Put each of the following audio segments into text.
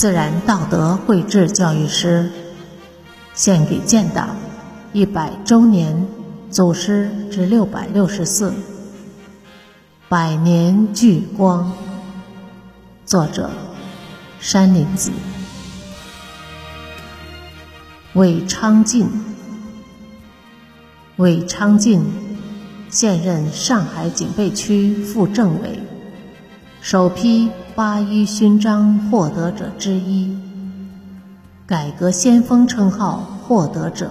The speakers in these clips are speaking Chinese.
自然道德绘制教育师，献给建党一百周年祖师之六百六十四，百年聚光。作者：山林子。韦昌进，韦昌进现任上海警备区副政委，首批。八一勋章获得者之一，改革先锋称号获得者，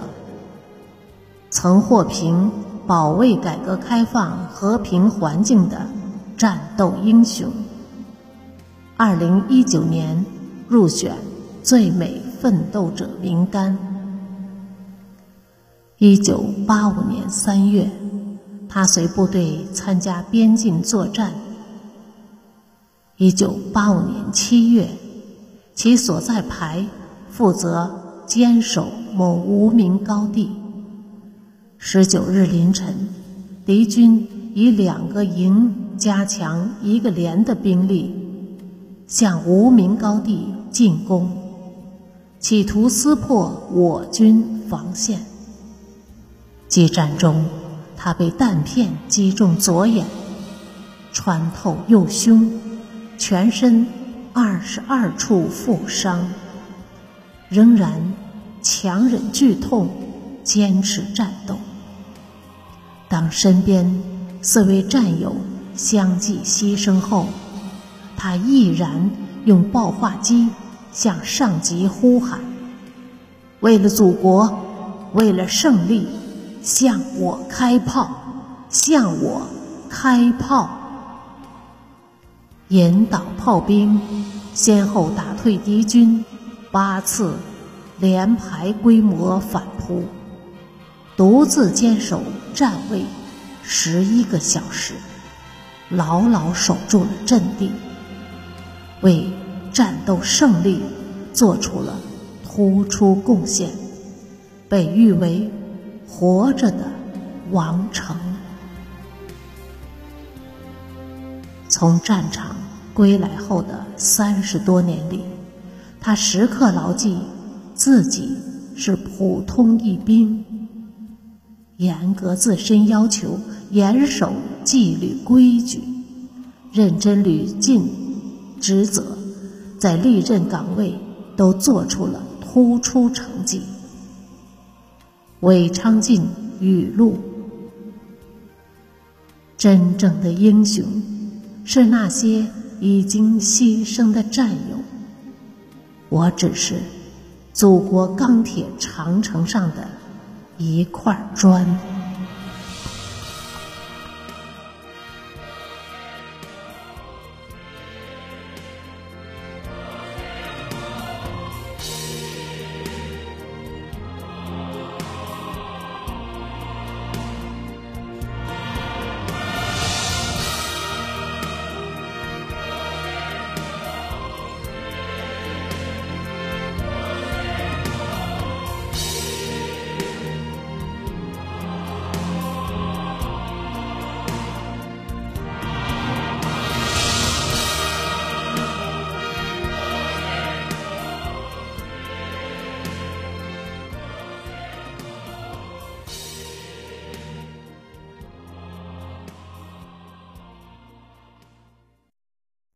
曾获评保卫改革开放和平环境的战斗英雄。二零一九年入选最美奋斗者名单。一九八五年三月，他随部队参加边境作战。一九八五年七月，其所在排负责坚守某无名高地。十九日凌晨，敌军以两个营加强一个连的兵力，向无名高地进攻，企图撕破我军防线。激战中，他被弹片击中左眼，穿透右胸。全身二十二处负伤，仍然强忍剧痛，坚持战斗。当身边四位战友相继牺牲后，他毅然用爆话机向上级呼喊：“为了祖国，为了胜利，向我开炮！向我开炮！”引导炮兵，先后打退敌军八次，连排规模反扑，独自坚守站位十一个小时，牢牢守住了阵地，为战斗胜利做出了突出贡献，被誉为“活着的王成”。从战场归来后的三十多年里，他时刻牢记自己是普通一兵，严格自身要求，严守纪律规矩，认真履尽职责，在历任岗位都做出了突出成绩。韦昌进语录：真正的英雄。是那些已经牺牲的战友，我只是祖国钢铁长城上的一块砖。